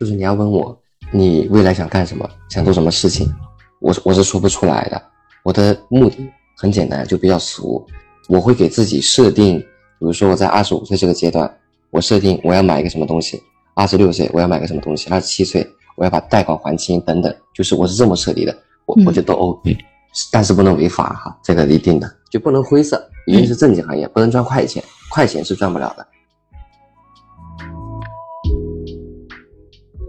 就是你要问我，你未来想干什么，想做什么事情，我我是说不出来的。我的目的很简单，就比较俗，我会给自己设定，比如说我在二十五岁这个阶段，我设定我要买一个什么东西；二十六岁我要买个什么东西；二十七岁我要把贷款还清，等等，就是我是这么设立的，我我觉得都 OK，但是不能违法哈，这个一定的，就不能灰色，一定是正经行业，不能赚快钱，快钱是赚不了的。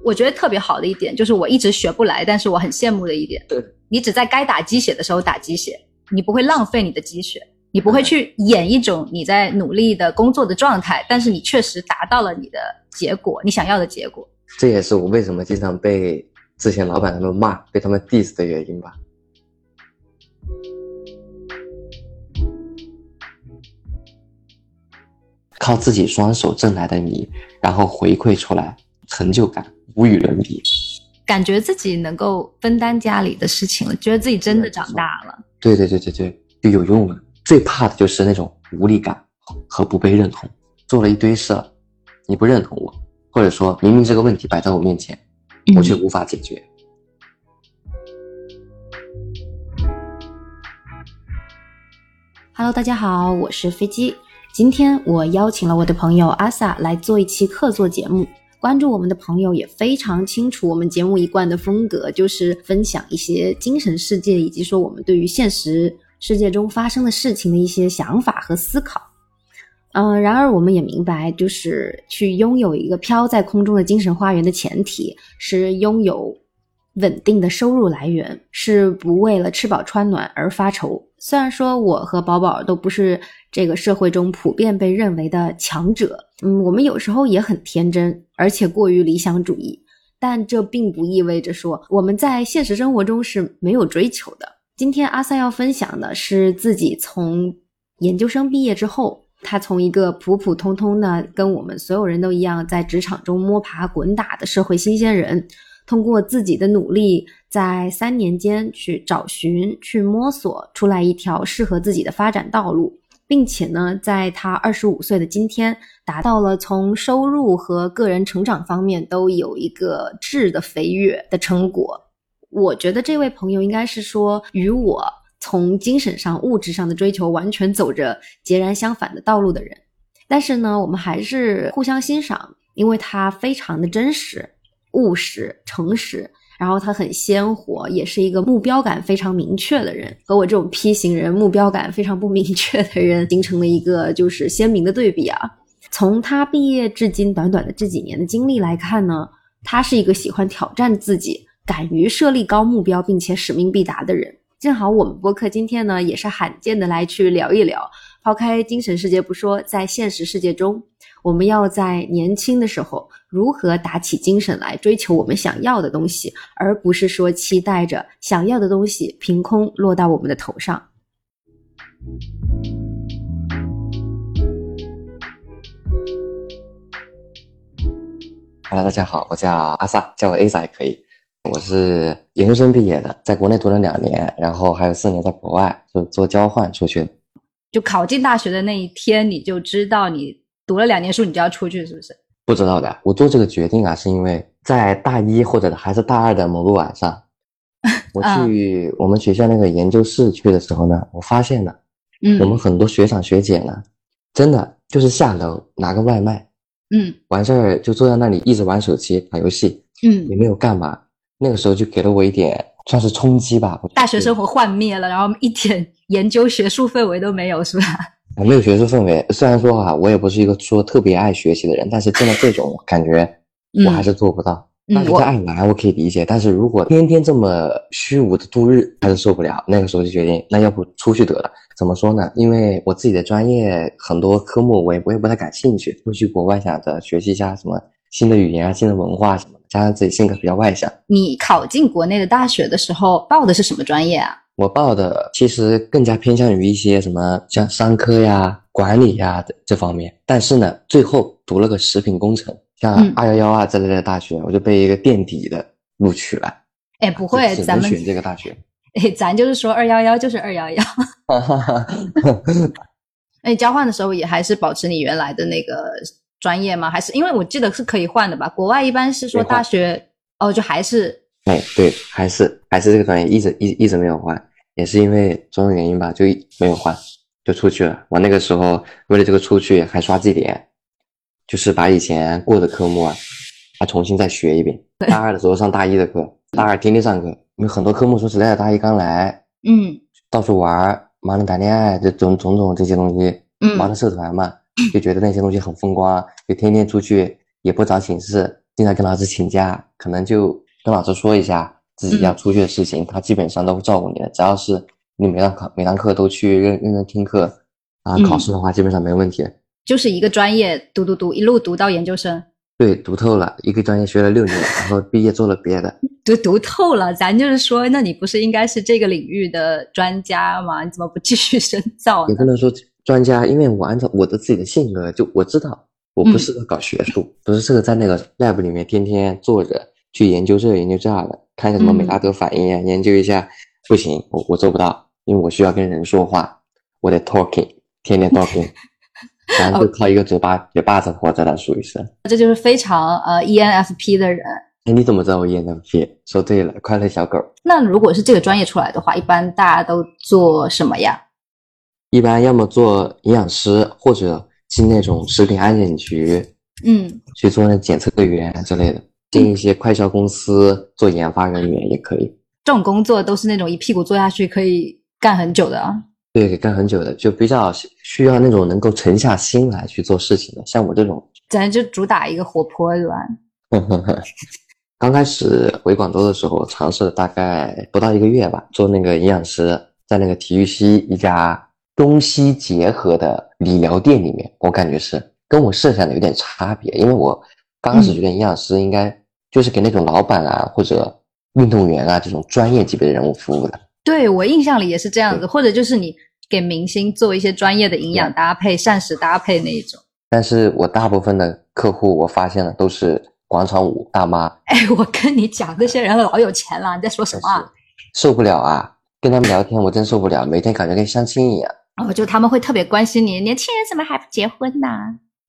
我觉得特别好的一点就是我一直学不来，但是我很羡慕的一点，对，你只在该打鸡血的时候打鸡血，你不会浪费你的鸡血，你不会去演一种你在努力的工作的状态，但是你确实达到了你的结果，你想要的结果。这也是我为什么经常被之前老板他们骂、被他们 diss 的原因吧。靠自己双手挣来的米，然后回馈出来，成就感。无与伦比，感觉自己能够分担家里的事情了，觉得自己真的长大了。对对对对对，就有用了。最怕的就是那种无力感和不被认同。做了一堆事，你不认同我，或者说明明这个问题摆在我面前，我却无法解决。Hello，大家好，我是飞机。今天我邀请了我的朋友阿萨来做一期客座节目。关注我们的朋友也非常清楚，我们节目一贯的风格就是分享一些精神世界，以及说我们对于现实世界中发生的事情的一些想法和思考。嗯，然而我们也明白，就是去拥有一个飘在空中的精神花园的前提是拥有稳定的收入来源，是不为了吃饱穿暖而发愁。虽然说我和宝宝都不是这个社会中普遍被认为的强者。嗯，我们有时候也很天真，而且过于理想主义，但这并不意味着说我们在现实生活中是没有追求的。今天阿三要分享的是自己从研究生毕业之后，他从一个普普通通的跟我们所有人都一样在职场中摸爬滚打的社会新鲜人，通过自己的努力，在三年间去找寻、去摸索出来一条适合自己的发展道路。并且呢，在他二十五岁的今天，达到了从收入和个人成长方面都有一个质的飞跃的成果。我觉得这位朋友应该是说，与我从精神上、物质上的追求完全走着截然相反的道路的人。但是呢，我们还是互相欣赏，因为他非常的真实、务实、诚实。然后他很鲜活，也是一个目标感非常明确的人，和我这种 P 型人目标感非常不明确的人形成了一个就是鲜明的对比啊。从他毕业至今短短的这几年的经历来看呢，他是一个喜欢挑战自己、敢于设立高目标并且使命必达的人。正好我们播客今天呢也是罕见的来去聊一聊，抛开精神世界不说，在现实世界中。我们要在年轻的时候如何打起精神来追求我们想要的东西，而不是说期待着想要的东西凭空落到我们的头上。Hello，大家好，我叫阿萨，叫我 Aza 也可以。我是研究生毕业的，在国内读了两年，然后还有四年在国外就做交换出去。就考进大学的那一天，你就知道你。读了两年书，你就要出去，是不是？不知道的。我做这个决定啊，是因为在大一或者还是大二的某个晚上，我 去我们学校那个研究室去的时候呢，我发现了，嗯，我们很多学长学姐呢，真的就是下楼拿个外卖，嗯，完事儿就坐在那里一直玩手机打游戏，嗯，也没有干嘛。那个时候就给了我一点算是冲击吧。大学生活幻灭了，然后一点研究学术氛围都没有，是吧？我没有学术氛围，虽然说哈，我也不是一个说特别爱学习的人，但是真的这种感觉，我还是做不到。但是爱玩我可以理解，但是如果天天这么虚无的度日，还是受不了。那个时候就决定，那要不出去得了。怎么说呢？因为我自己的专业很多科目我也我也不太感兴趣，出去国外想着学习一下什么新的语言啊、新的文化什么的，加上自己性格比较外向。你考进国内的大学的时候报的是什么专业啊？我报的其实更加偏向于一些什么像商科呀、管理呀的这方面，但是呢，最后读了个食品工程，像二幺幺啊这类的大学，我就被一个垫底的录取了。哎，不会，咱们选这个大学。哎，咱就是说二幺幺就是二幺幺。哎，交换的时候也还是保持你原来的那个专业吗？还是因为我记得是可以换的吧？国外一般是说大学哦，就还是哎，对，还是还是这个专业一直一一直没有换，也是因为种种原因吧，就一没有换，就出去了。我那个时候为了这个出去还刷绩点，就是把以前过的科目啊，还重新再学一遍。大二的时候上大一的课，大二天天上课，因为很多科目说实在的，大一刚来，嗯到处玩，忙着谈恋爱，这种种种这些东西，忙嗯着社团嘛，就觉得那些东西很风光，就天天出去，也不找寝室，经常跟老师请假，可能就跟老师说一下自己要出去的事情，他基本上都会照顾你的，只要是你每堂课每堂课都去认认真听课，然后考试的话基本上没问题。就是一个专业读读读，一路读到研究生，对，读透了，一个专业学了六年，然后毕业做了别的，读读透了。咱就是说，那你不是应该是这个领域的专家吗？你怎么不继续深造呢也不？能说专家，因为我按照我的自己的性格，就我知道我不嗯适合搞学术，不是适合在那个 lab 里面天天坐着去研究这研究那的，看一下什么美拉德反应啊，研究一下，不行，我我做不到，因为我需要跟人说话，我得 talking，天天 talking，然后就靠一个嘴巴嘴巴子活着的，属于是。这就是非常呃 ENFP 的人。哎，你怎么知道我 ENFP？说对了，快乐小狗。那如果是这个专业出来的话，一般大家都做什么呀？一般要么做营养师，或者进那种食品安检局，嗯，去做那检测员之类的，进一些快销公司做研发人员也可以。这种工作都是那种一屁股坐下去可以干很久的啊。对，干很久的，就比较需要那种能够沉下心来去做事情的。像我这种，咱就主打一个活泼，对吧？刚开始回广州的时候，尝试了大概不到一个月吧，做那个营养师，在那个体育西一家中西结合的理疗店里面，我感觉是跟我设想的有点差别，因为我刚开始觉得营养师应该就是给那种老板啊或者运动员啊这种专业级别的人物服务的。对我印象里也是这样子，或者就是你给明星做一些专业的营养搭配、膳食搭配那一种。但是我大部分的客户，我发现了都是广场舞大妈，哎，我跟你讲，那些人老有钱了，你在说什么啊？受不了啊！跟他们聊天，我真受不了，每天感觉跟相亲一样哦，就他们会特别关心你，年轻人怎么还不结婚呢？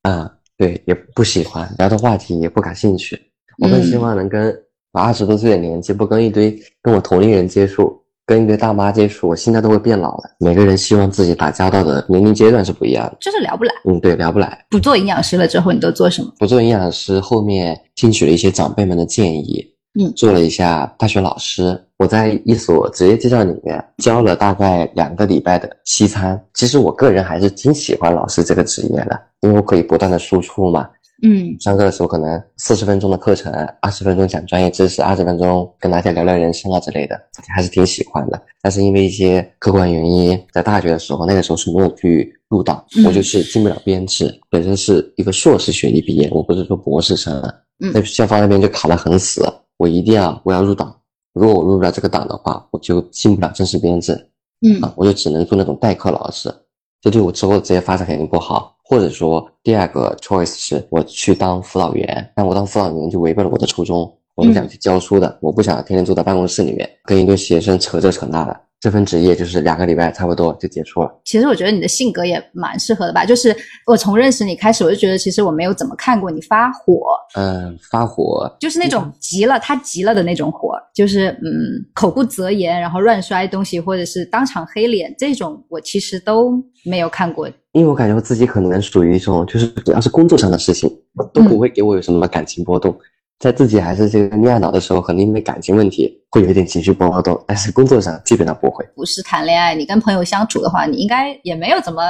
啊。对，也不喜欢聊的话题，也不感兴趣。我更希望能跟我二十多岁的年纪，不跟一堆跟我同龄人接触，跟一堆大妈接触，我心态都会变老的。每个人希望自己打交道的年龄阶段是不一样的。就是聊不来。嗯，对，聊不来。不做营养师了之后，你都做什么？不做营养师，后面听取了一些长辈们的建议，嗯做了一下大学老师。我在一所职业技校里面教了大概两个礼拜的西餐。其实我个人还是挺喜欢老师这个职业的，因为我可以不断的输出嘛。嗯上课的时候可能四十分钟的课程，二十分钟讲专业知识，二十分钟跟大家聊聊人生啊之类的，还是挺喜欢的。但是因为一些客观原因，在大学的时候，那个时候是没有去入党，嗯我就是进不了编制。本身是一个硕士学历毕业，我不是说博士生啊。嗯在校方那边就卡得很死，我一定要我要入党，如果我入不了这个党的话，我就进不了正式编制。嗯啊，我就只能做那种代课老师，这对我之后的职业发展肯定不好。或者说，第二个 choice 是我去当辅导员，但我当辅导员就违背了我的初衷，我不想去教书的，我不想天天坐在办公室里面跟一堆学生扯这扯那的。这份职业就是两个礼拜差不多就结束了。其实我觉得你的性格也蛮适合的吧。就是我从认识你开始，我就觉得其实我没有怎么看过你发火，嗯，发火，就是那种急了他急了的那种火，就是嗯口不择言，然后乱摔东西，或者是当场黑脸这种，我其实都没有看过。因为我感觉我自己可能属于一种，就是只要是工作上的事情，都不会给我有什么感情波动。在自己还是这个恋爱脑的时候，可能因为感情问题会有一点情绪波动，但是工作上基本上不会。不是谈恋爱，你跟朋友相处的话，你应该也没有怎么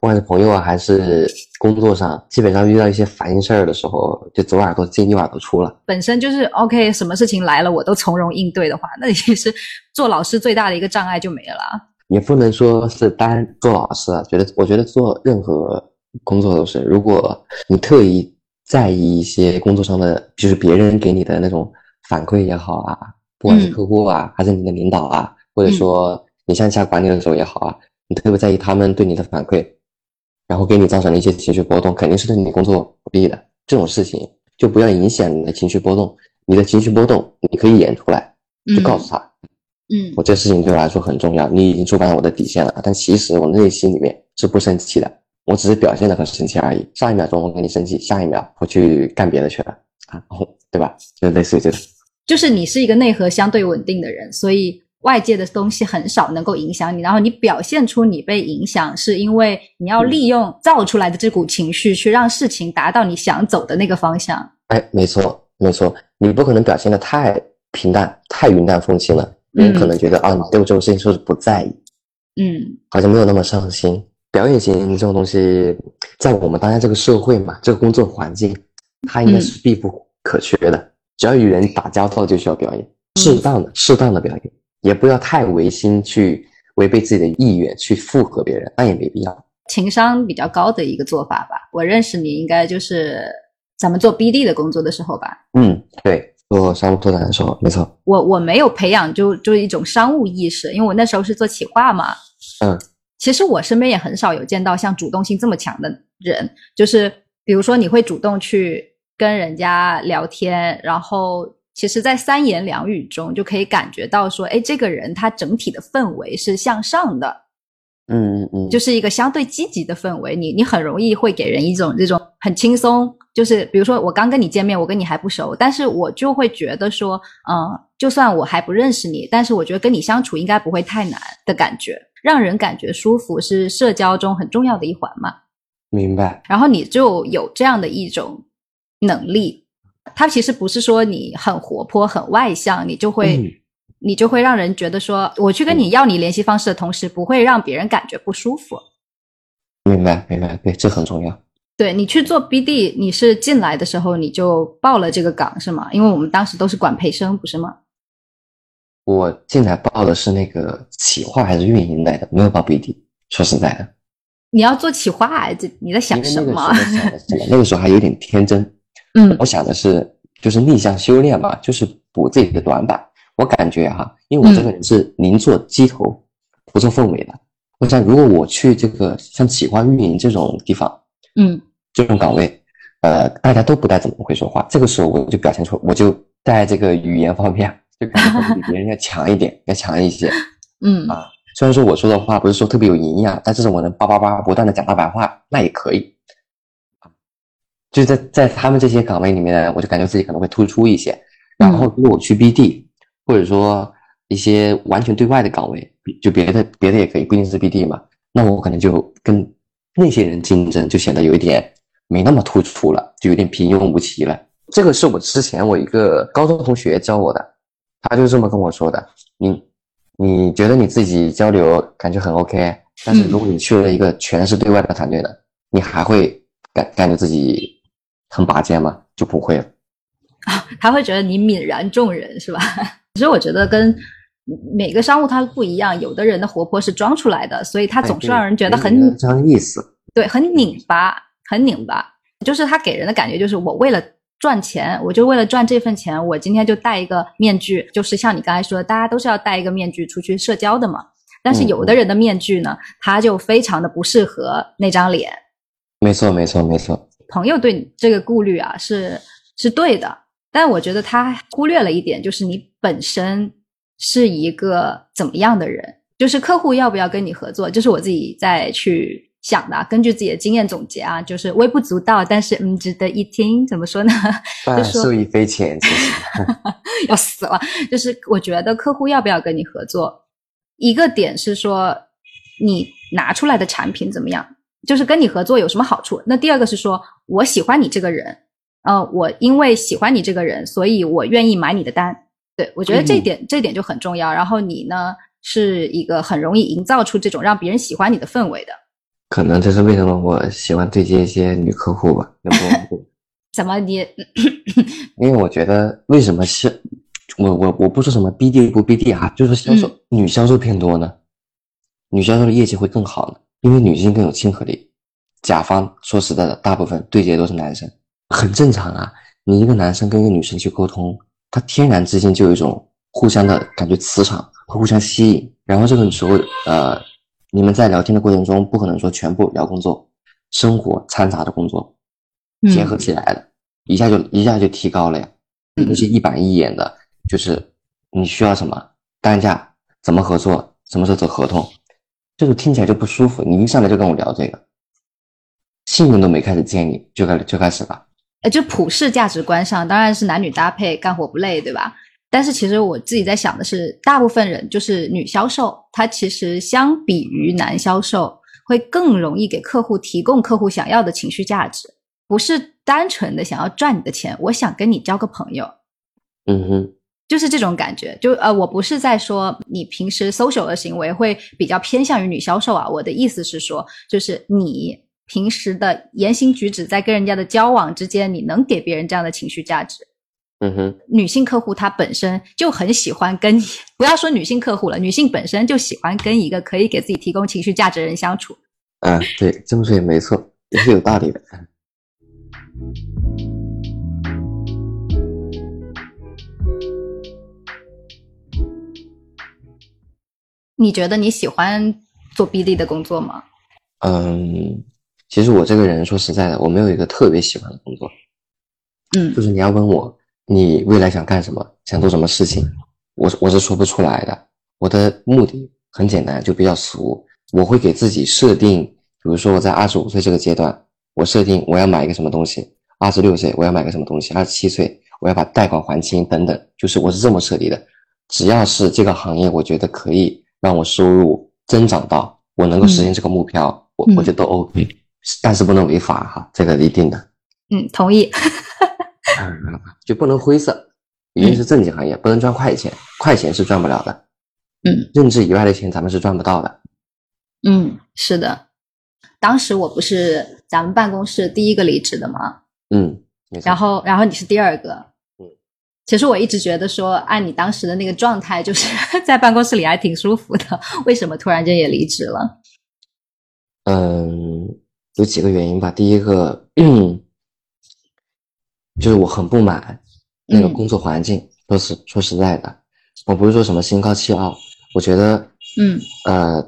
不管是朋友啊，还是工作上，基本上遇到一些烦心事儿的时候，就左耳朵进右耳朵出了。本身就是 OK，什么事情来了我都从容应对的话，那其实做老师最大的一个障碍就没了啊。也不能说是单做老师啊，觉得我觉得做任何工作都是，如果你特意在意一些工作上的，就是别人给你的那种反馈也好啊，不管是嗯客户啊，还是你的领导啊，或者说你向下管理的时候也好啊，你特别在意他们对你的反馈，然后给你造成了一些情绪波动，肯定是对你工作不利的。这种事情就不要影响你的情绪波动，你的情绪波动你可以演出来，就告诉他，嗯我这事情对我来说很重要，你已经触犯了我的底线了。但其实我内心里面是不生气的，我只是表现的很生气而已。上一秒钟我跟你生气，下一秒我去干别的去了啊，对吧？就类似于这种。就是你是一个内核相对稳定的人，所以外界的东西很少能够影响你。然后你表现出你被影响，是因为你要利用造出来的这股情绪，去让事情达到你想走的那个方向。哎，没错，没错，你不可能表现的太平淡、太云淡风轻了，别人可能觉得、啊，你对我这种事情是不是不在意，嗯好像没有那么上心。表演型这种东西，在我们当下这个社会嘛，这个工作环境，它应该是必不可缺的。只要与人打交道，就需要表演，适当的、适当的表演，也不要太违心去违背自己的意愿去附和别人，那也没必要。情商比较高的一个做法吧。我认识你应该就是咱们做 BD 的工作的时候吧。嗯，对，做商务拓展的时候，没错。我我没有培养就就一种商务意识，因为我那时候是做企划嘛。嗯，其实我身边也很少有见到像主动性这么强的人，就是比如说你会主动去跟人家聊天，然后其实，在三言两语中就可以感觉到说，哎，这个人他整体的氛围是向上的，嗯嗯嗯，就是一个相对积极的氛围。你你很容易会给人一种这种很轻松，就是比如说我刚跟你见面，我跟你还不熟，但是我就会觉得说，嗯、就算我还不认识你，但是我觉得跟你相处应该不会太难的感觉，让人感觉舒服是社交中很重要的一环嘛。明白。然后你就有这样的一种能力，它其实不是说你很活泼、很外向，你就会、嗯你就会让人觉得说，我去跟你要你联系方式的同时，不会让别人感觉不舒服。明白，明白，对，这很重要。对你去做 BD，你是进来的时候你就报了这个岗是吗？因为我们当时都是管培生，不是吗？我进来报的是那个企划还是运营来的，没有报 BD。说实在的，你要做企划啊，这你在想什么？那个时候还有点天真，嗯我想的是就是逆向修炼嘛，就是补自己的短板。我感觉哈，因为我这个人是宁做鸡头，不做凤尾的。我想，如果我去这个像企划运营这种地方，嗯这种岗位，呃，大家都不太怎么会说话，这个时候我就表现出，我就在这个语言方面就感觉会比别人要强一点，要强一些。嗯啊虽然说我说的话不是说特别有营养，但是我能叭叭叭不断的讲大白话，那也可以。啊就在在他们这些岗位里面，我就感觉自己可能会突出一些。然后如果我去 BD，或者说一些完全对外的岗位，就别的别的也可以，不一定是 BD 嘛，那我可能就跟那些人竞争，就显得有一点没那么突出了，就有点平庸无奇了。这个是我之前我一个高中同学教我的，他就这么跟我说的。你你觉得你自己交流感觉很 OK，但是如果你去了一个全是对外的团队的，你还会感感觉自己很拔尖吗？就不会了。他会觉得你泯然众人是吧？其实我觉得跟每个商务它不一样，有的人的活泼是装出来的，所以他总是让人觉得很有意思。对，很拧巴，很拧巴。就是他给人的感觉就是我为了赚钱，我就为了赚这份钱，我今天就戴一个面具，就是像你刚才说的，大家都是要戴一个面具出去社交的嘛。但是有的人的面具呢，他就非常的不适合那张脸。没错，没错，没错。朋友对你这个顾虑啊，是是对的，但我觉得他忽略了一点，就是你本身是一个怎么样的人，就是客户要不要跟你合作，这是我自己在去想的啊，根据自己的经验总结啊，就是微不足道，但是嗯，值得一听。怎么说呢？但说受益匪浅，其实。要死了。就是我觉得客户要不要跟你合作，一个点是说你拿出来的产品怎么样，就是跟你合作有什么好处。那第二个是说我喜欢你这个人，呃，我因为喜欢你这个人，所以我愿意买你的单。对我觉得这一点、这点就很重要。然后你呢是一个很容易营造出这种让别人喜欢你的氛围的。可能这是为什么我喜欢对接一些女客户吧，怎么你 因为我觉得为什么是，我我我不说什么 BD 不 BD 啊，就是说销售、女销售偏多呢，女销售的业绩会更好呢，因为女性更有亲和力。甲方说实在的，大部分对接都是男生，很正常啊。你一个男生跟一个女生去沟通，他天然之间就有一种互相的感觉，磁场会互相吸引。然后这个时候，呃，你们在聊天的过程中，不可能说全部聊工作，生活掺杂着工作，结合起来的，一下就一下就提高了呀。那些一板一眼的，就是你需要什么单价，怎么合作，什么时候走合同，就是听起来就不舒服。你一上来就跟我聊这个，信任都没开始建立，就开就开始了。呃，就普世价值观上，当然是男女搭配，干活不累，对吧？但是其实我自己在想的是，大部分人就是女销售，她其实相比于男销售，会更容易给客户提供客户想要的情绪价值，不是单纯的想要赚你的钱，我想跟你交个朋友。嗯哼。就是这种感觉，就呃，我不是在说你平时 social 的行为会比较偏向于女销售啊，我的意思是说，就是你平时的言行举止，在跟人家的交往之间，你能给别人这样的情绪价值。嗯哼，女性客户她本身就很喜欢跟你，不要说女性客户了，女性本身就喜欢跟一个可以给自己提供情绪价值的人相处。嗯，对，这么说也没错，也是有道理的。你觉得你喜欢做 BD 的工作吗？嗯，其实我这个人说实在的，我没有一个特别喜欢的工作。嗯，就是你要问我你未来想干什么，想做什么事情，我我是说不出来的。我的目的很简单，就比较俗。我会给自己设定，比如说我在二十五岁这个阶段，我设定我要买一个什么东西；二十六岁我要买个什么东西；二十七岁我要把贷款还清等等。就是我是这么设立的。只要是这个行业，我觉得可以。让我收入增长到我能够实现这个目标，我我觉得都 OK，但是不能违法哈，这个一定的。嗯，同意。就不能灰色，一定是正经行业，不能赚快钱，快钱是赚不了的。嗯，认知以外的钱咱们是赚不到的。嗯，是的。当时我不是咱们办公室第一个离职的吗？嗯，然后然后你是第二个。其实我一直觉得说，按你当时的那个状态，就是 在办公室里还挺舒服的。为什么突然间也离职了？嗯，有几个原因吧。第一个，就是我很不满那个工作环境。说实说实在的，我不是说什么心高气傲，我觉得，嗯，呃，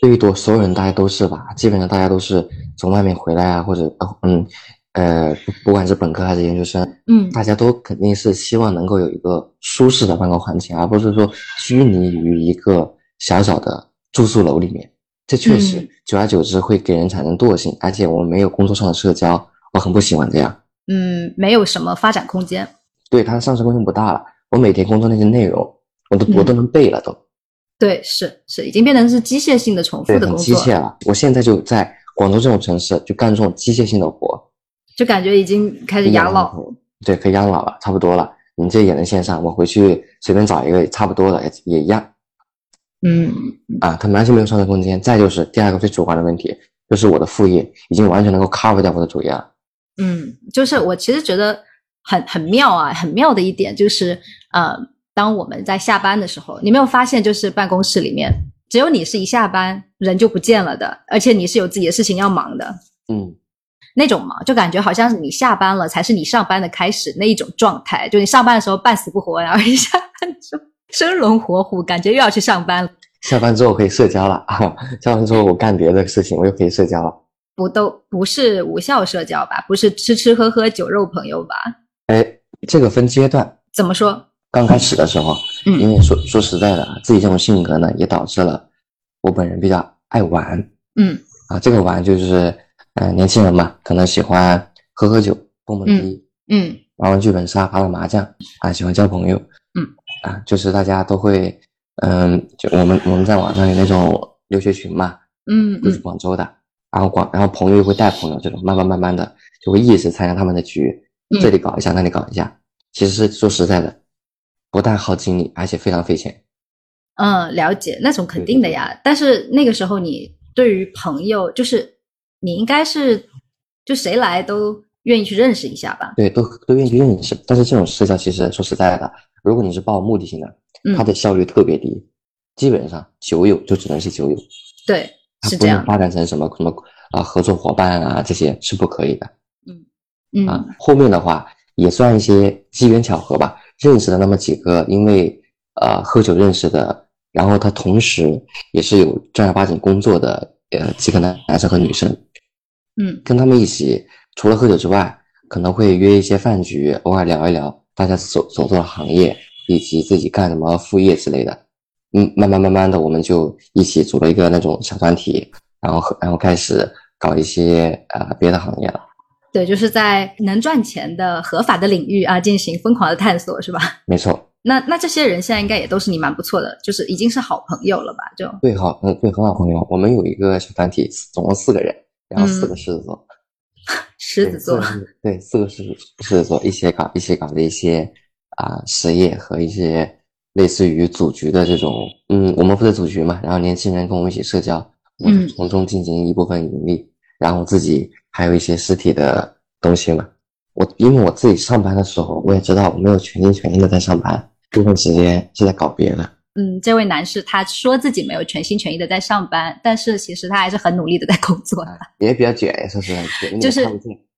对于多所有人，大家都是吧。基本上大家都是从外面回来啊，或者嗯。呃，不不管是本科还是研究生，嗯，大家都肯定是希望能够有一个舒适的办公环境，而不是说拘泥于一个小小的住宿楼里面。这确实，久而久之会给人产生惰性，而且我们没有工作上的社交，我很不喜欢这样。嗯，没有什么发展空间。对，它的上升空间不大了。我每天工作那些内容，我都我都能背了都。对，是是，已经变成是机械性的重复的工作。机械了。我现在就在广州这种城市，就干这种机械性的活。就感觉已经开始养老，对，可以养老了，差不多了。你这也能线上，我回去随便找一个差不多的，也也一样。嗯，啊，它完全没有上升空间。再就是第二个最主观的问题，就是我的副业已经完全能够 cover 掉我的主业了。嗯，就是我其实觉得很很妙啊，很妙的一点就是，呃，当我们在下班的时候，你没有发现，就是办公室里面只有你是一下班人就不见了的，而且你是有自己的事情要忙的。嗯。那种嘛，就感觉好像是你下班了才是你上班的开始那一种状态。就你上班的时候半死不活，然后一下班就生龙活虎，感觉又要去上班了。下班之后可以社交了啊！下班之后我干别的事情，我又可以社交了。不都不是无效社交吧？不是吃吃喝喝酒肉朋友吧？哎，这个分阶段。怎么说？刚开始的时候，嗯，因为说说实在的，自己这种性格呢，也导致了我本人比较爱玩。嗯，啊，这个玩就是。嗯，年轻人嘛，可能喜欢喝喝酒、蹦蹦迪，嗯，玩玩剧本杀、打打麻将，啊，喜欢交朋友，嗯，啊，就是大家都会，嗯，就我们我们在网上有那种留学群嘛，嗯，都是广州的，然后广然后朋友又会带朋友，这种慢慢慢慢的就会一直参加他们的局，这里搞一下，那里搞一下，其实是说实在的，不但耗精力，而且非常费钱。嗯，了解，那种肯定的呀。但是那个时候你对于朋友就是。你应该是，就谁来都愿意去认识一下吧？对，都都愿意去认识。但是这种社交其实说实在的，如果你是抱目的性的，它的效率特别低，基本上酒友就只能是酒友。对，是这样。发展成什么什么啊合作伙伴啊这些是不可以的。嗯嗯啊，后面的话也算一些机缘巧合吧，认识了那么几个，因为呃喝酒认识的，然后他同时也是有正儿八经工作的呃几个男男生和女生。嗯，跟他们一起，除了喝酒之外，可能会约一些饭局，偶尔聊一聊大家所所做的行业，以及自己干什么副业之类的。嗯，慢慢慢慢的，我们就一起组了一个那种小团体，然后和然后开始搞一些呃别的行业了。对，就是在能赚钱的合法的领域啊，进行疯狂的探索，是吧？没错，那那这些人现在应该也都是你蛮不错的，就是已经是好朋友了吧？就对，好，嗯，对，很好朋友。我们有一个小团体，总共四个人，然后四个狮子座，狮子座对，四个对，四个狮子狮子座一起搞一起搞的一些啊、实业和一些类似于组局的这种，嗯，我们负责组局嘛，然后年轻人跟我们一起社交，我从中进行一部分盈利，然后自己还有一些实体的东西嘛。我因为我自己上班的时候，我也知道我没有全心全意的在上班，部分时间是在搞别的。嗯，这位男士他说自己没有全心全意的在上班，但是其实他还是很努力的在工作的。也比较卷，说实话，就是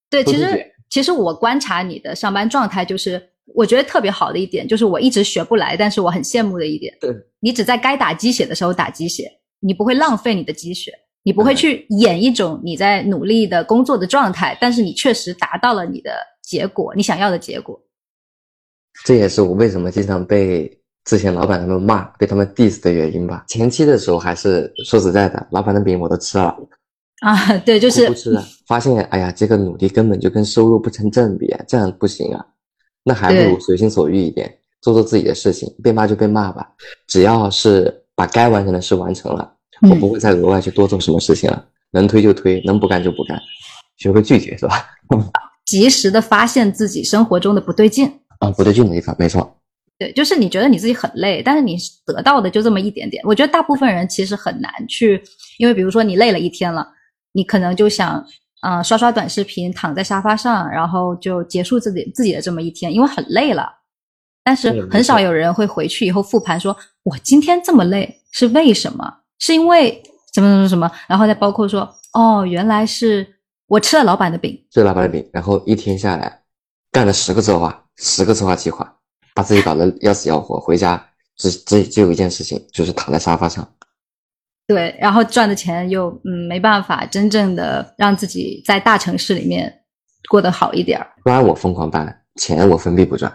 对，其实其实我观察你的上班状态，就是我觉得特别好的一点，就是我一直学不来，但是我很羡慕的一点，对你只在该打鸡血的时候打鸡血，你不会浪费你的鸡血，你不会嗯去演一种你在努力的工作的状态，但是你确实达到了你的结果，你想要的结果。这也是我为什么经常被之前老板他们骂、被他们 diss 的原因吧。前期的时候还是说实在的，老板的饼我都吃了，啊，对，就是不吃了，发现哎呀，这个努力根本就跟收入不成正比，这样不行啊。那还不如随心所欲一点，做做自己的事情，被骂就被骂吧，只要是把该完成的事完成了，我嗯不会再额外去多做什么事情了。能推就推，能不干就不干，学会拒绝是吧？及时的发现自己生活中的不对劲。啊，不对劲的地方，没错。对，就是你觉得你自己很累，但是你得到的就这么一点点。我觉得大部分人其实很难去，因为比如说你累了一天了，你可能就想，嗯、刷刷短视频，躺在沙发上，然后就结束自己自己的这么一天，因为很累了。但是很少有人会回去以后复盘说，我今天这么累是为什么？是因为什么什么什么？然后再包括说，哦，原来是我吃了老板的饼，吃了老板的饼，然后一天下来干了十个策划，十个策划计划，把自己搞得要死要活，回家只只只有一件事情，就是躺在沙发上。对，然后赚的钱又嗯没办法真正的让自己在大城市里面过得好一点儿，不然我疯狂办，钱我分币不赚。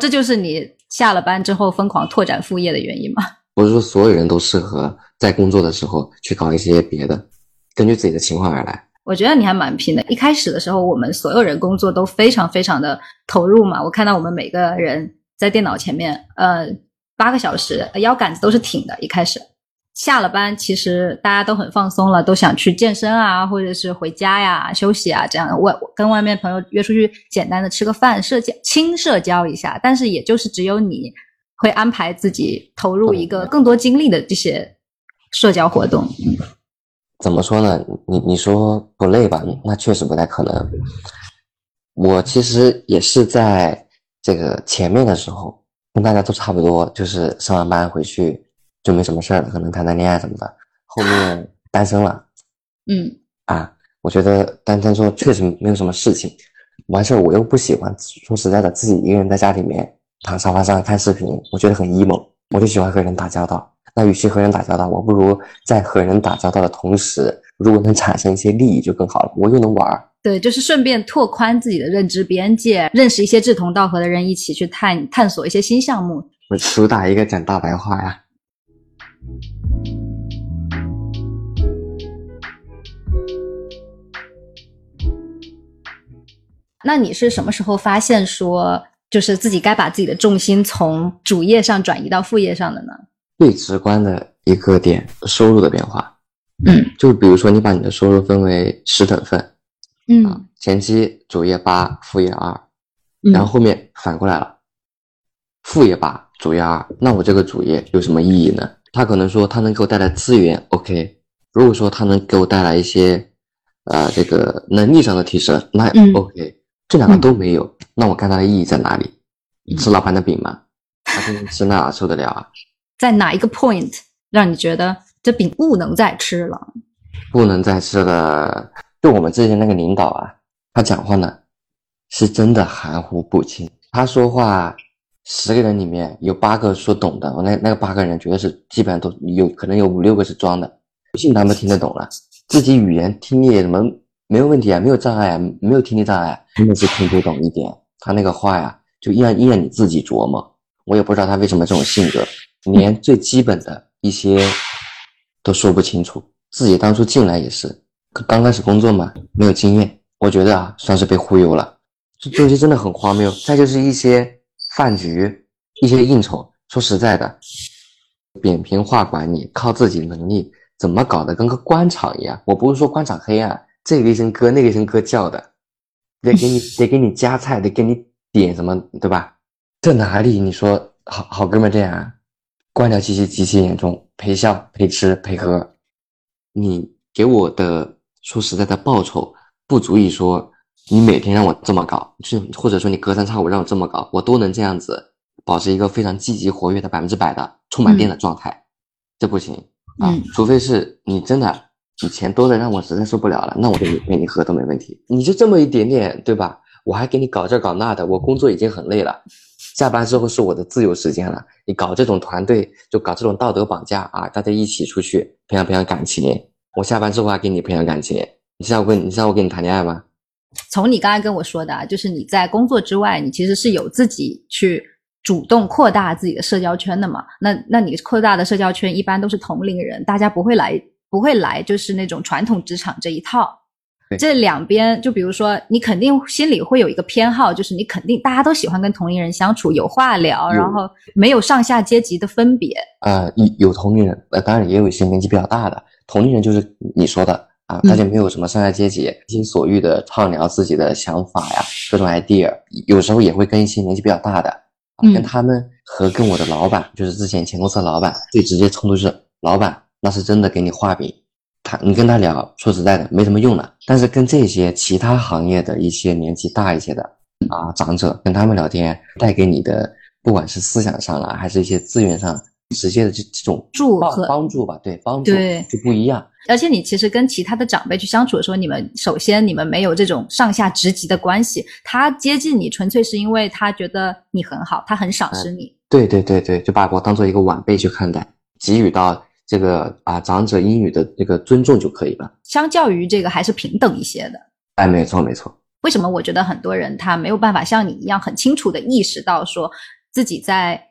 这就是你下了班之后疯狂拓展副业的原因吗？不是说所有人都适合在工作的时候去搞一些别的，根据自己的情况而来。我觉得你还蛮拼的。一开始的时候，我们所有人工作都非常非常的投入嘛。我看到我们每个人在电脑前面，呃，八个小时，呃腰杆子都是挺的。一开始下了班，其实大家都很放松了，都想去健身啊，或者是回家呀休息啊，这样的。我我跟外面朋友约出去简单的吃个饭，社交轻社交一下，但是也就是只有你会安排自己投入一个更多精力的这些社交活动。怎么说呢？你你说不累吧？那确实不太可能。我其实也是在这个前面的时候，跟大家都差不多，就是上完班回去就没什么事儿了，可能谈谈恋爱什么的。后面单身了嗯啊，我觉得单身说确实没有什么事情，完事儿我又不喜欢，说实在的，自己一个人在家里面躺沙发上看视频，我觉得很 emo，我就喜欢和人打交道。那与其和人打交道，我不如在和人打交道的同时，如果能产生一些利益就更好了，我又能玩儿。对，就是顺便拓宽自己的认知边界，认识一些志同道合的人，一起去探探索一些新项目。我主打一个讲大白话呀。那你是什么时候发现说，就是自己该把自己的重心从主业上转移到副业上的呢？最直观的一个点，收入的变化。嗯就比如说，你把你的收入分为十等份，嗯前期主业八，副业二，嗯然后后面反过来了，副业八，主业二，那我这个主业有什么意义呢？它可能说他能给我带来资源，OK。如果说他能给我带来一些，呃，这个能力上的提升，那嗯 OK。这两个都没有，那我看它的意义在哪里？嗯吃老板的饼吗？他天天吃那受得了啊？在哪一个 point 让你觉得这饼不能再吃了？不能再吃了。就我们之前那个领导啊，他讲话呢是真的含糊不清。他说话十个人里面有八个说懂的，我那那个八个人绝对是基本上都有可能有五六个是装的，不信他们听得懂了，自己语言听力什么没有问题啊，没有障碍啊，没有听力障碍，真的是听不懂一点。他那个话呀，就依然依然你自己琢磨。我也不知道他为什么这种性格，连最基本的一些都说不清楚。自己当初进来也是刚开始工作嘛，没有经验，我觉得啊，算是被忽悠了。这东西真的很荒谬。再就是一些饭局、一些应酬，说实在的，扁平化管理，靠自己能力，怎么搞得跟个官场一样？我不是说官场黑暗，这个一声哥，那个一声哥叫的，得给你 得给你夹菜，得给你点什么，对吧？这哪里？你说好好哥们这样啊？官僚气息极其严重，陪笑、陪吃、陪喝，你给我的说实在的报酬不足以说你每天让我这么搞，就或者说你隔三差五让我这么搞，我都能这样子保持一个非常积极活跃的百分之百的充满电的状态，这不行啊！嗯除非是你真的以前多的让我实在受不了了，那我给你陪你喝都没问题。你就这么一点点，对吧？我还给你搞这搞那的，我工作已经很累了，下班之后是我的自由时间了。你搞这种团队，就搞这种道德绑架啊！大家一起出去培养培养感情，我下班之后还给你培养感情，你是让我跟你是让我跟你谈恋爱吗？从你刚才跟我说的，啊，就是你在工作之外，你其实是有自己去主动扩大自己的社交圈的嘛？那那你扩大的社交圈一般都是同龄人，大家不会来不会来就是那种传统职场这一套。这两边，就比如说，你肯定心里会有一个偏好，就是你肯定大家都喜欢跟同龄人相处，有话聊，然后没有上下阶级的分别。呃，有有同龄人，呃，当然也有一些年纪比较大的同龄人，就是你说的啊，嗯。大家没有什么上下阶级，随心所欲的畅聊自己的想法呀，各种 idea，有时候也会跟一些年纪比较大的，啊，嗯。跟他们和跟我的老板，就是之前前公司的老板最直接冲突是，老板那是真的给你画饼，他你跟他聊，说实在的没什么用的，但是跟这些其他行业的一些年纪大一些的啊长者跟他们聊天，带给你的不管是思想上了，还是一些资源上直接的这这种帮祝和帮助吧，对帮助对就不一样。而且你其实跟其他的长辈去相处的时候，你们首先你们没有这种上下职级的关系，他接近你纯粹是因为他觉得你很好，他很赏识你。对对对对，就把我当做一个晚辈去看待，给予到这个啊长者英语的这个尊重就可以了。相较于这个还是平等一些的。哎，没错没错，为什么我觉得很多人他没有办法像你一样很清楚的意识到说自己在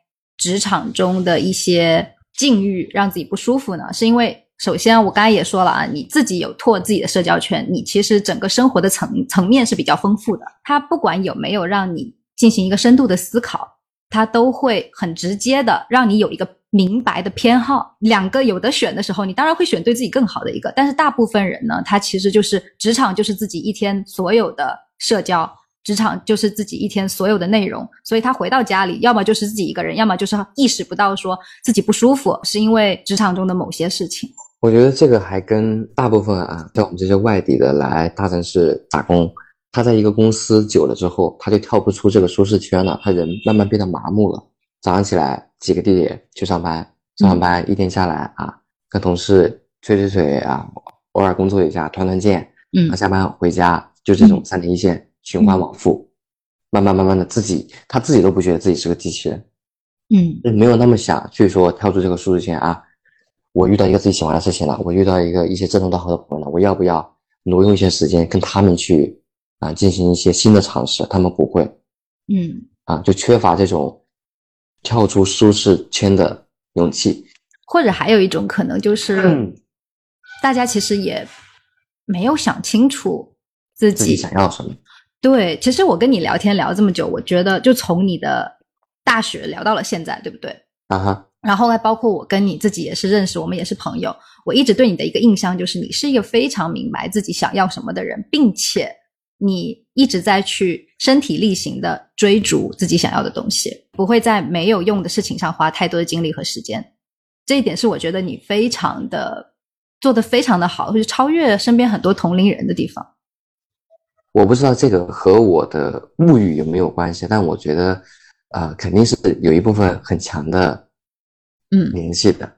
职场中的一些境遇让自己不舒服呢？是因为首先我刚才也说了啊，你自己有拓自己的社交圈，你其实整个生活的层层面是比较丰富的。它不管有没有让你进行一个深度的思考，它都会很直接的让你有一个明白的偏好。两个有的选的时候，你当然会选对自己更好的一个，但是大部分人呢，他其实就是职场就是自己一天所有的社交。职场就是自己一天所有的内容，所以他回到家里，要么就是自己一个人，要么就是意识不到说自己不舒服，是因为职场中的某些事情。我觉得这个还跟大部分啊，像我们这些外地的来大城市打工，他在一个公司久了之后，他就跳不出这个舒适圈了，他人慢慢变得麻木了。早上起来挤个地铁去上班，上完班一天下来啊，跟同事吹吹水啊，偶尔工作一下，团团建，嗯然后下班回家就这种三点一线循环往复，慢慢慢慢的自己他自己都不觉得自己是个机器人，嗯没有那么想去说跳出这个舒适圈啊。我遇到一个自己喜欢的事情了，我遇到一个一些志同道合的朋友了，我要不要挪用一些时间跟他们去啊进行一些新的尝试？他们不会嗯，啊，就缺乏这种跳出舒适圈的勇气。或者还有一种可能就是，嗯大家其实也没有想清楚自己想要什么？对，其实我跟你聊天聊这么久，我觉得就从你的大学聊到了现在，对不对？啊哈，然后还包括我跟你自己也是认识，我们也是朋友。我一直对你的一个印象就是，你是一个非常明白自己想要什么的人，并且你一直在去身体力行的追逐自己想要的东西，不会在没有用的事情上花太多的精力和时间。这一点是我觉得你非常的做的非常的好，就是超越身边很多同龄人的地方。我不知道这个和我的物欲有没有关系，但我觉得，呃，肯定是有一部分很强的嗯。联系的，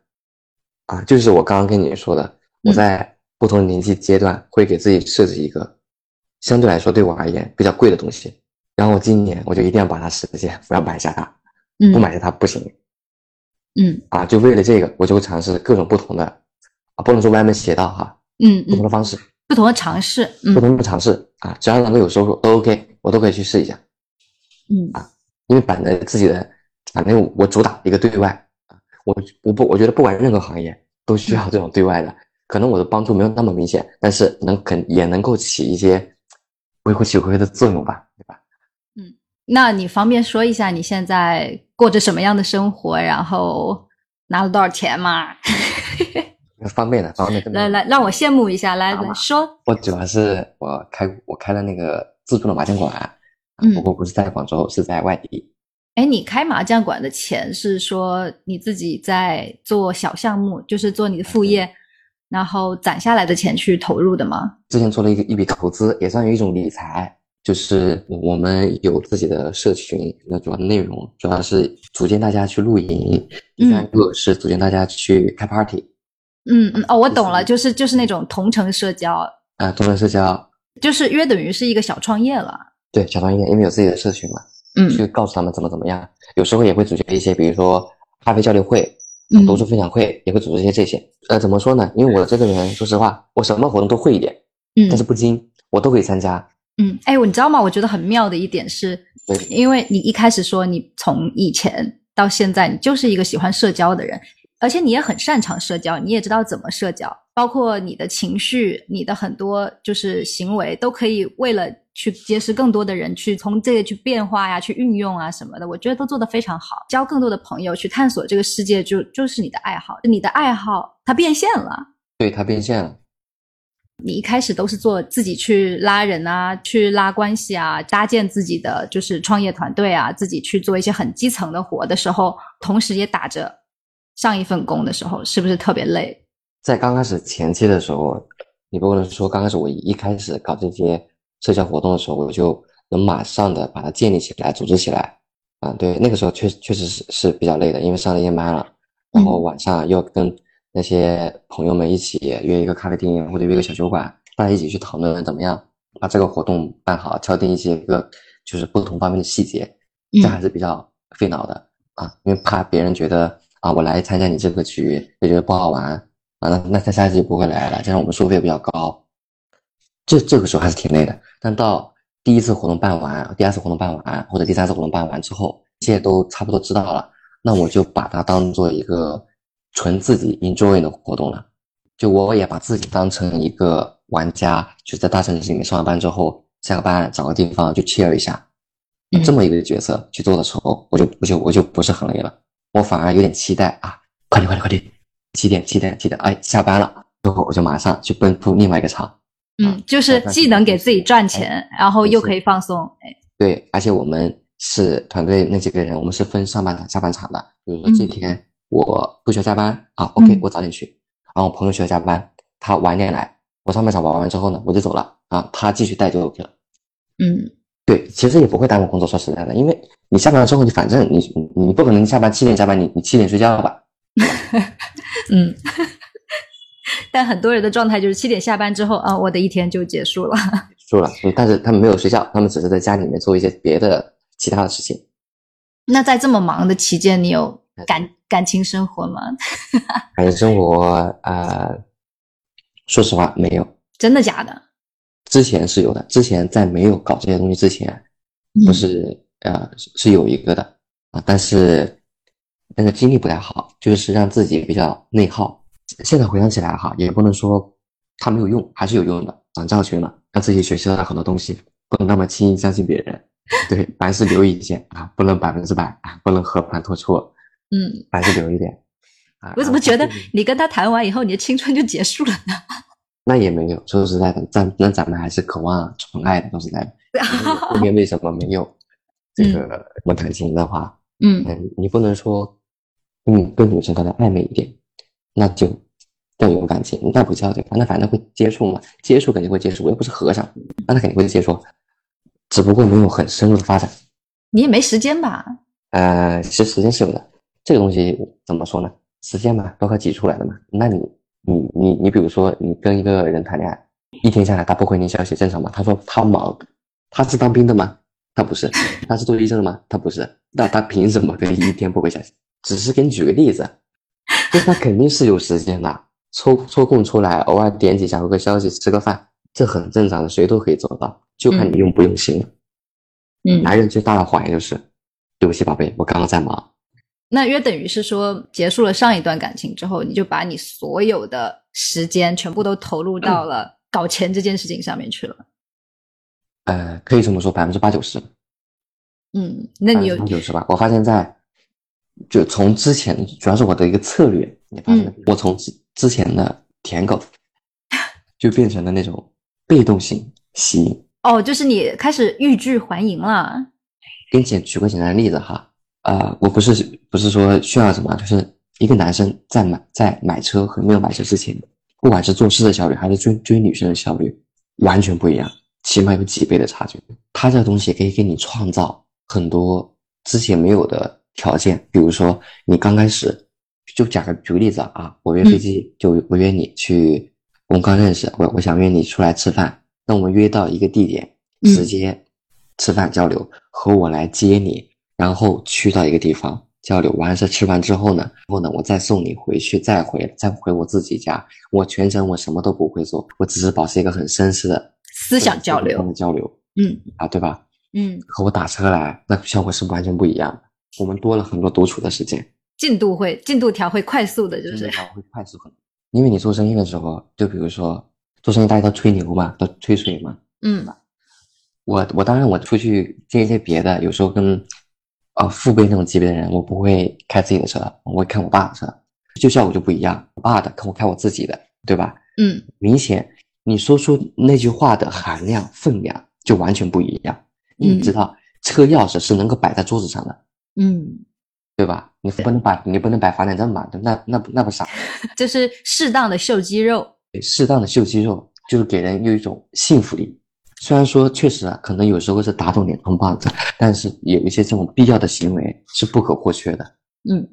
啊，就是我刚刚跟你说的，我嗯。在不同年纪阶段会给自己设置一个相对来说对我而言比较贵的东西，然后我今年我就一定要把它实现，我要买下它，嗯。不买下它不行。嗯。啊！就为了这个，我就会尝试各种不同的啊，不能说歪门邪道哈，嗯嗯，不同的方式，不同的尝试，嗯不同的尝试啊，只要能够有收入都 OK，我都可以去试一下。嗯啊因为本着自己的反正我主打一个对外啊，我我不我觉得不管任何行业都需要这种对外的，可能我的帮助没有那么明显，但是能肯也能够起一些微乎其微的作用吧，对吧？嗯那你方便说一下你现在过着什么样的生活，然后拿了多少钱吗？方便的，方便的。来来，让我羡慕一下，来说。我主要是我开我开了那个自助的麻将馆，不过不是在广州，是在外地。哎，你开麻将馆的钱是说你自己在做小项目，就是做你的副业，然后攒下来的钱去投入的吗？之前做了一个一笔投资，也算有一种理财。就是我们有自己的社群，那主要内容主要是组建大家去露营，第三个是组建大家去开 party，嗯嗯，哦，我懂了，就是就是那种同城社交，啊，同城社交，就是约等于是一个小创业了。对，小创业，因为有自己的社群嘛，嗯去告诉他们怎么怎么样。有时候也会组织一些，比如说咖啡交流会、嗯读书分享会，也会组织一些这些。呃，怎么说呢？因为我这个人，说实话，我什么活动都会一点，嗯但是不精，我都可以参加。嗯，哎，我你知道吗？我觉得很妙的一点是，对因为你一开始说你从以前到现在，你就是一个喜欢社交的人，而且你也很擅长社交，你也知道怎么社交，包括你的情绪、你的很多就是行为，都可以为了去结识更多的人，去从这个去变化呀、去运用啊什么的，我觉得都做得非常好。交更多的朋友，去探索这个世界就，就是你的爱好，你的爱好它变现了。对，它变现了。你一开始都是做自己去拉人啊，去拉关系啊，搭建自己的就是创业团队啊，自己去做一些很基层的活的时候，同时也打着上一份工的时候，是不是特别累？在刚开始前期的时候，你不能说刚开始我一开始搞这些社交活动的时候，我就能马上的把它建立起来、组织起来。啊，对，那个时候确确实是是比较累的，因为上了夜班了，然后晚上又跟那些朋友们一起约一个咖啡厅或者约个小酒馆，大家一起去讨论怎么样把这个活动办好，敲定一些个就是不同方面的细节，这还是比较费脑的啊，因为怕别人觉得啊，我来参加你这个局就觉得不好玩啊，那那他下次就不会来了，加上我们收费比较高，这这个时候还是挺累的。但到第一次活动办完，第二次活动办完，或者第三次活动办完之后，这些都差不多知道了，那我就把它当做一个纯自己 enjoy 的活动了。就我也把自己当成一个玩家，就在大城市里面上完班之后，下个班找个地方就 chill 一下，嗯这么一个角色去做的时候，我就我就我就不是很累了，我反而有点期待啊，快点快点快点，几点几点几点，哎，下班了之后我就马上去奔赴另外一个场。嗯，就是既能给自己赚钱，然后又可以放松。哎，对，而且我们是团队那几个人，我们是分上半场、下半场的。比如说今天我不需要加班啊，OK，嗯我早点去。然后我朋友需要加班，他晚点来。我上半场玩完之后呢，我就走了啊，他继续带就 OK 了。嗯对，其实也不会耽误工作，说实在的，因为你下班了之后，你反正你你你不可能下班七点下班，你你七点睡觉吧？嗯。但很多人的状态就是七点下班之后，啊，我的一天就结束了。说了，嗯但是他们没有睡觉，他们只是在家里面做一些别的其他的事情。那在这么忙的期间，你有感感情生活吗？感情生活，呃，说实话没有。真的假的？之前是有的，之前在没有搞这些东西之前，嗯不是呃是是有一个的啊，但是那个精力不太好，就是让自己比较内耗。现在回想起来哈，也不能说它没有用，还是有用的，长教训了，让自己学习到很多东西，不能那么轻易相信别人。对，凡事留一线啊，不能百分之百啊，不能和盘托出，嗯，凡事留一点。啊，我怎么觉得你跟他谈完以后，你的青春就结束了呢？那也没有，说实在的，咱那咱们还是渴望宠爱的，说实在的。后面为什么没有这个什么感情的话，嗯嗯，你不能说，嗯，跟女生可能暧昧一点，那就更有感情，那不叫对吧？那反正会接触嘛，接触肯定会接触，我又不是和尚，那他肯定会接触，只不过没有很深入的发展。你也没时间吧？呃，其实时间是有的，这个东西怎么说呢？时间嘛，都靠挤出来的嘛。那你你你你，比如说你跟一个人谈恋爱，一天下来他不回你消息，正常吗？他说他忙，他是当兵的吗？他不是，他是做医生的吗？他不是，那他凭什么可以一天不回消息？只是给你举个例子，就他肯定是有时间的，抽抽空出来，偶尔点几下回个消息，吃个饭，这很正常的，谁都可以做到，就看你用不用心了。嗯男人最大的谎言就是，对不起宝贝，我刚刚在忙，那约等于是说，结束了上一段感情之后，你就把你所有的时间全部都投入到了搞钱这件事情上面去了。呃，可以这么说，百分之八九十，嗯，那你有八九十吧。我发现在，就从之前，主要是我的一个策略，你发现、嗯我从之之前的舔狗，就变成了那种被动型吸引。哦，就是你开始欲拒还迎了。给你简举个简单的例子哈，呃，我不是不是说炫耀什么，就是一个男生在买在买车和没有买车之前，不管是做事的效率还是追追女生的效率，完全不一样，起码有几倍的差距。他这个东西可以给你创造很多之前没有的条件，比如说你刚开始就假个举个例子啊，我约飞机就我约你去，我们刚认识，我我想约你出来吃饭，那我们约到一个地点，嗯。直接吃饭交流，和我来接你，然后去到一个地方交流，完事吃完之后呢，然后呢我再送你回去，再回再回我自己家，我全程我什么都不会做，我只是保持一个很绅士的思想交流的交流嗯啊，对吧？嗯，和我打车来，那效果是完全不一样的。我们多了很多独处的时间，进度会进度条会快速的，就是真的会快速很多。因为你做生意的时候，就比如说做生意，大家都吹牛嘛，都吹水嘛。嗯我我当然我出去见一些别的，有时候跟啊父辈那种级别的人，我不会开自己的车，我会开我爸的车，就效果就不一样。我爸的跟我开我自己的，对吧？嗯明显你说出那句话的含量分量就完全不一样。你嗯知道车钥匙是能够摆在桌子上的，嗯，对吧？你不能摆你不能摆房产证嘛，那那不那不傻。就是适当的秀肌肉。适当的秀肌肉，就是给人有一种幸福力。虽然说确实啊，可能有时候是打肿脸充胖子，但是有一些这种必要的行为是不可或缺的。嗯，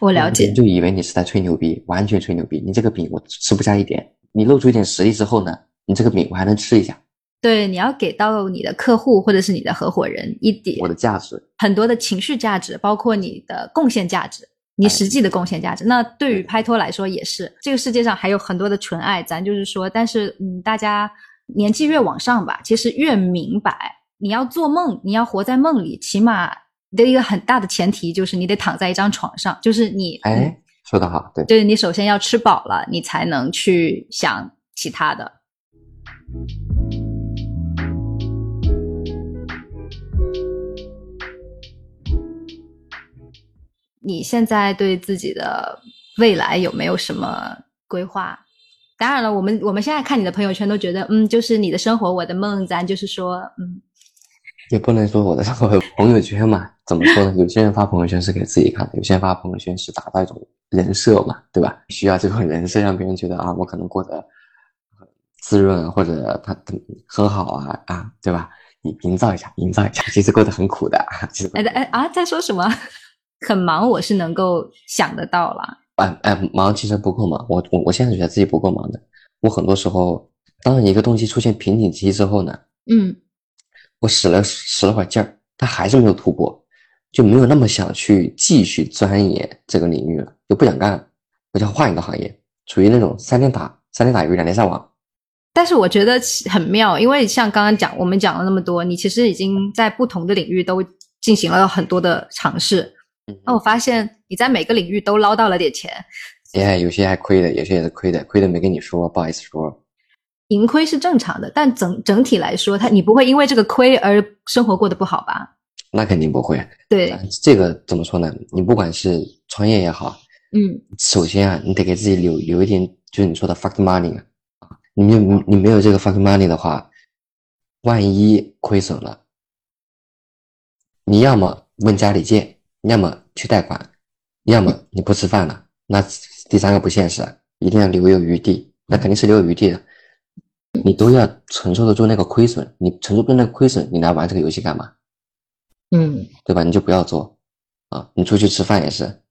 我了解。就以为你是在吹牛逼，完全吹牛逼。你这个饼我吃不下一点，你露出一点实力之后呢，你这个饼我还能吃一下。对，你要给到你的客户或者是你的合伙人一点我的价值，很多的情绪价值，包括你的贡献价值，你实际的贡献价值。那对于拍拖来说也是，这个世界上还有很多的纯爱，咱就是说，但是嗯，大家年纪越往上吧，其实越明白，你要做梦，你要活在梦里，起码的一个很大的前提就是你得躺在一张床上，就是你，哎，说的好，对，就是你首先要吃饱了，你才能去想其他的。你现在对自己的未来有没有什么规划？当然了，我们我们现在看你的朋友圈都觉得，嗯，就是你的生活，我的梦。咱就是说，嗯，也不能说我的生活朋友圈嘛，怎么说呢？有些人发朋友圈是给自己看的，有些人发朋友圈是达到一种人设嘛，对吧？需要这种人设让别人觉得啊，我可能过得很滋润，或者他他很好啊啊，对吧？你营造一下，营造一下，其实过得很苦的，其实过哎哎啊，在说什么？很忙，我是能够想得到啦。哎哎，忙其实不够忙，我我我现在觉得自己不够忙的。我很多时候，当一个东西出现瓶颈期之后呢，嗯我使了使了会儿劲儿，它还是没有突破，就没有那么想去继续钻研这个领域了，就不想干了，我想换一个行业，处于那种三天打三天打鱼两天晒网。但是我觉得很妙，因为像刚刚讲，我们讲了那么多，你其实已经在不同的领域都进行了很多的尝试。嗯那我发现你在每个领域都捞到了点钱，哎，有些还亏的，有些也是亏的，亏的没跟你说，不好意思说。盈亏是正常的，但整整体来说，他你不会因为这个亏而生活过得不好吧？那肯定不会。对，这个怎么说呢？你不管是创业也好，嗯首先啊，你得给自己留留一点，就是你说的 fuck money 啊，你没有你你没有这个 fuck money 的话，万一亏损了，你要么问家里借，要么去贷款，要么你不吃饭了，那第三个不现实，一定要留有余地，那肯定是留有余地的，你都要承受得住那个亏损，你承受不住那个亏损，你来玩这个游戏干嘛？嗯对吧？你就不要做啊！你出去吃饭也是，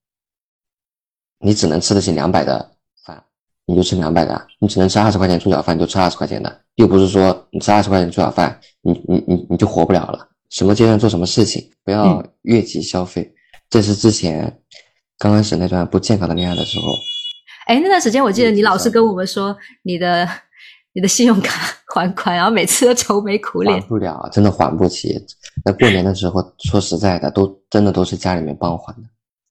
你只能吃得起两百的饭，你就吃两百的；你只能吃二十块钱猪脚饭，你就吃二十块钱的。又不是说你吃二十块钱猪脚饭，你你你你就活不了了。什么阶段做什么事情，不要越级消费。这是之前刚开始那段不健康的恋爱的时候，哎，那段时间我记得你老是跟我们说你的你的信用卡还款，然后每次都愁眉苦脸还脸。不了，真的还不起。那过年的时候，说实在的，都真的都是家里面帮我还的。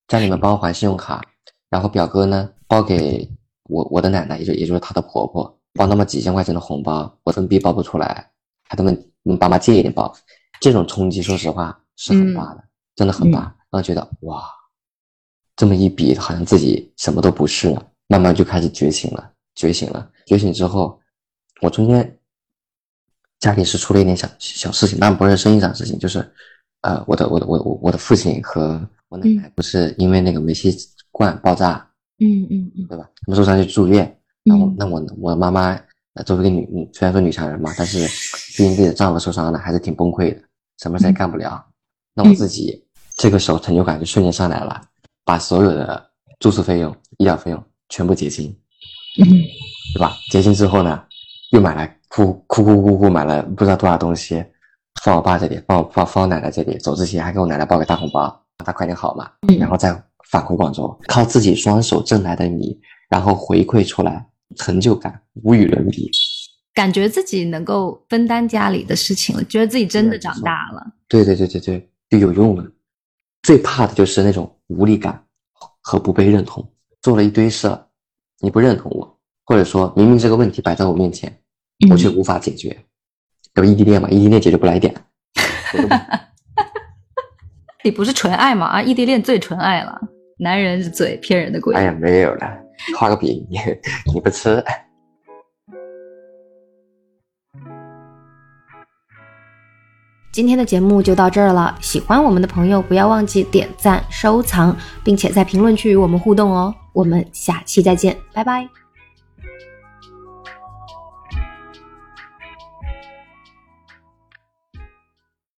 家里面帮我还信用卡，然后表哥呢包给我我的奶奶，也就也就是她的婆婆，包那么几千块钱的红包，我分币包不出来，还他们问爸妈借一点包，这种冲击说实话是很大的，真的很大，让我觉得哇，这么一比，好像自己什么都不是了，慢慢就开始觉醒了，觉醒了，觉醒之后，我中间家里是出了一点小小事情，但不是生意上的事情，就是呃，我的我的我我我的父亲和我奶奶不是因为那个煤气罐爆炸，嗯嗯嗯对吧？他们受伤去住院，然后嗯那我我妈妈呃作为一个女，嗯虽然说女强人嘛，但是毕竟自己的丈夫受伤了，还是挺崩溃的，什么事也干不了。那我自己这个时候成就感就瞬间上来了，把所有的住宿费用、医疗费用全部结清，嗯对吧？结清之后呢，又买来哭哭哭哭哭买了不知道多少东西，放我爸这里，放我放放我奶奶这里，走之前还给我奶奶包个大红包，让她快点好嘛，然后再返回广州，靠自己双手挣来的米，然后回馈出来，成就感无与伦比。感觉自己能够分担家里的事情了，觉得自己真的长大了。对对对对对，就有用了。最怕的就是那种无力感和不被认同。做了一堆事儿，你不认同我，或者说明明这个问题摆在我面前，我却无法解决。这不异地恋嘛，异地恋解决不来一点。你不是纯爱吗？啊，异地恋最纯爱了，男人是嘴，骗人的鬼。哎呀，没有了，画个饼，你 你不吃。今天的节目就到这儿了，喜欢我们的朋友不要忘记点赞、收藏，并且在评论区与我们互动哦。我们下期再见，拜拜。